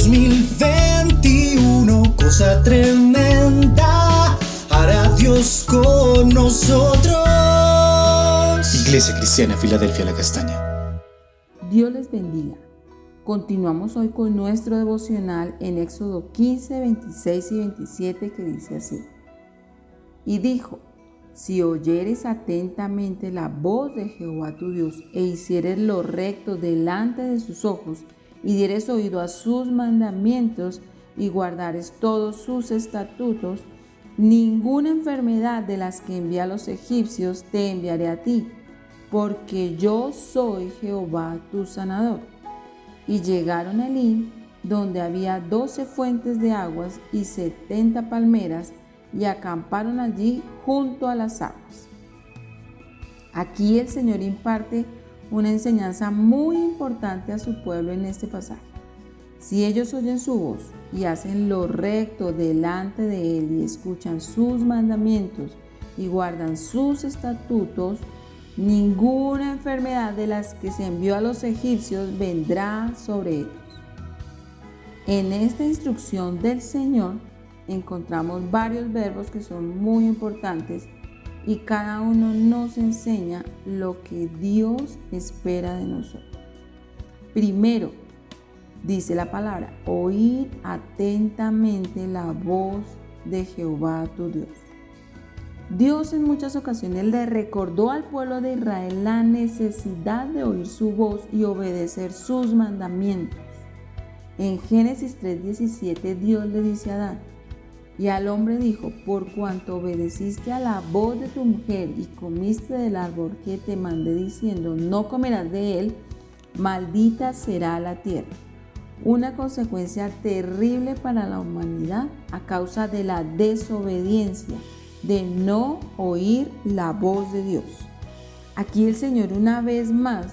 2021, cosa tremenda, hará Dios con nosotros. Iglesia Cristiana, Filadelfia, la Castaña. Dios les bendiga. Continuamos hoy con nuestro devocional en Éxodo 15, 26 y 27 que dice así. Y dijo, si oyeres atentamente la voz de Jehová tu Dios e hicieres lo recto delante de sus ojos y dieres oído a sus mandamientos y guardares todos sus estatutos, ninguna enfermedad de las que envía a los egipcios te enviaré a ti, porque yo soy Jehová tu sanador. Y llegaron a Elín, donde había doce fuentes de aguas y setenta palmeras, y acamparon allí junto a las aguas. Aquí el Señor imparte una enseñanza muy importante a su pueblo en este pasaje. Si ellos oyen su voz y hacen lo recto delante de Él y escuchan sus mandamientos y guardan sus estatutos, ninguna enfermedad de las que se envió a los egipcios vendrá sobre ellos. En esta instrucción del Señor encontramos varios verbos que son muy importantes y cada uno nos enseña lo que Dios espera de nosotros. Primero, dice la palabra, oír atentamente la voz de Jehová tu Dios. Dios en muchas ocasiones le recordó al pueblo de Israel la necesidad de oír su voz y obedecer sus mandamientos. En Génesis 3:17 Dios le dice a Adán, y al hombre dijo, por cuanto obedeciste a la voz de tu mujer y comiste del árbol que te mandé diciendo, no comerás de él, maldita será la tierra. Una consecuencia terrible para la humanidad a causa de la desobediencia de no oír la voz de Dios. Aquí el Señor una vez más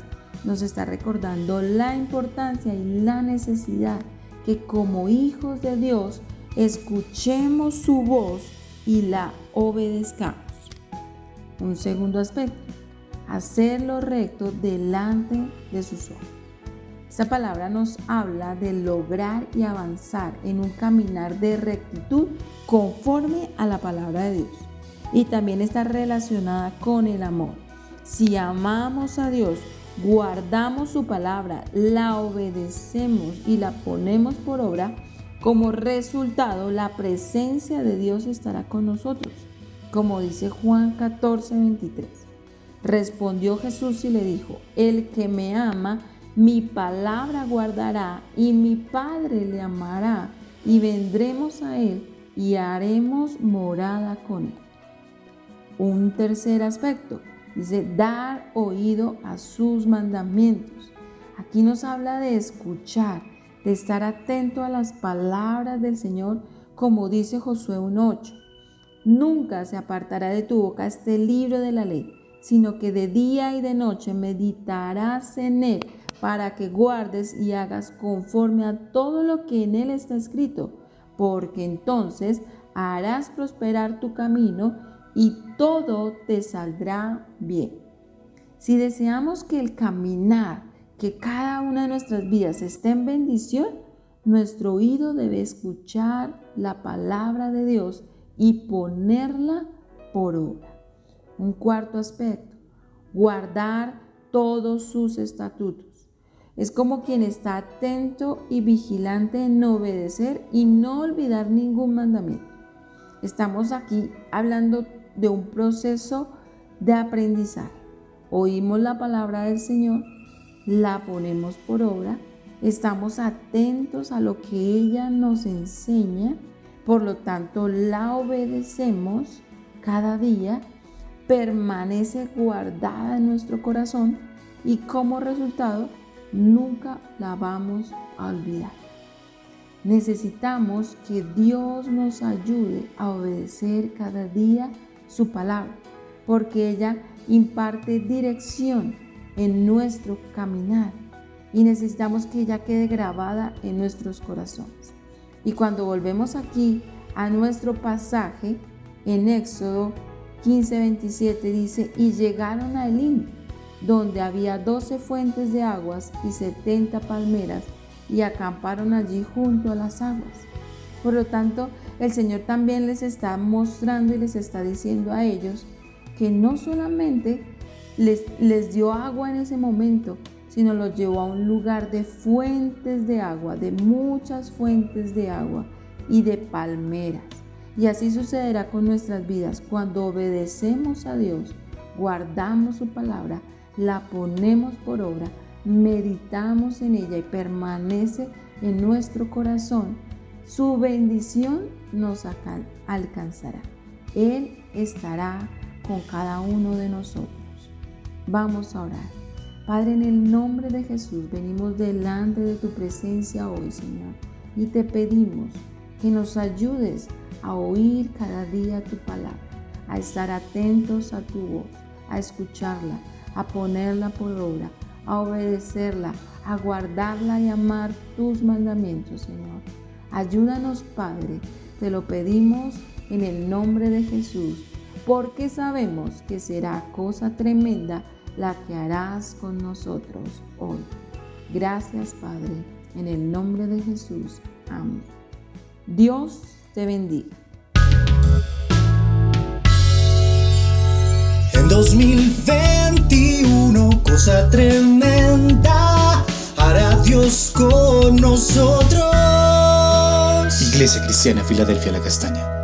nos está recordando la importancia y la necesidad que como hijos de Dios escuchemos su voz y la obedezcamos. Un segundo aspecto, hacer lo recto delante de sus ojos. Esta palabra nos habla de lograr y avanzar en un caminar de rectitud conforme a la palabra de Dios. Y también está relacionada con el amor. Si amamos a Dios, guardamos su palabra, la obedecemos y la ponemos por obra, como resultado la presencia de Dios estará con nosotros, como dice Juan 14, 23. Respondió Jesús y le dijo, el que me ama, mi palabra guardará y mi Padre le amará y vendremos a él y haremos morada con él. Un tercer aspecto, dice, dar oído a sus mandamientos. Aquí nos habla de escuchar, de estar atento a las palabras del Señor, como dice Josué 1.8. Nunca se apartará de tu boca este libro de la ley, sino que de día y de noche meditarás en él para que guardes y hagas conforme a todo lo que en él está escrito, porque entonces harás prosperar tu camino y todo te saldrá bien. Si deseamos que el caminar, que cada una de nuestras vidas esté en bendición, nuestro oído debe escuchar la palabra de Dios y ponerla por obra. Un cuarto aspecto, guardar todos sus estatutos. Es como quien está atento y vigilante en obedecer y no olvidar ningún mandamiento. Estamos aquí hablando de un proceso de aprendizaje. Oímos la palabra del Señor, la ponemos por obra, estamos atentos a lo que ella nos enseña, por lo tanto la obedecemos cada día, permanece guardada en nuestro corazón y como resultado nunca la vamos a olvidar. Necesitamos que Dios nos ayude a obedecer cada día su palabra, porque ella imparte dirección en nuestro caminar y necesitamos que ella quede grabada en nuestros corazones. Y cuando volvemos aquí a nuestro pasaje en Éxodo 15, 27 dice, y llegaron a Elim, donde había doce fuentes de aguas y setenta palmeras, y acamparon allí junto a las aguas. Por lo tanto, el Señor también les está mostrando y les está diciendo a ellos que no solamente les, dio agua en ese momento, sino los llevó a un lugar de fuentes de agua, de muchas fuentes de agua y de palmeras. Y así sucederá con nuestras vidas. Cuando obedecemos a Dios, guardamos su palabra, la ponemos por obra, meditamos en ella y permanece en nuestro corazón, su bendición nos alcanzará. Él estará con cada uno de nosotros. Vamos a orar. Padre, en el nombre de Jesús venimos delante de tu presencia hoy, Señor, y te pedimos que nos ayudes a oír cada día tu palabra, a estar atentos a tu voz, a escucharla, a ponerla por obra, a obedecerla, a guardarla y amar tus mandamientos, Señor. Ayúdanos, Padre, te lo pedimos en el nombre de Jesús, porque sabemos que será cosa tremenda la que harás con nosotros hoy. Gracias, Padre, en el nombre de Jesús. Amén. Dios te bendiga. En 2021, cosa tremenda, hará Dios con nosotros. Iglesia Cristiana Filadelfia La Castaña.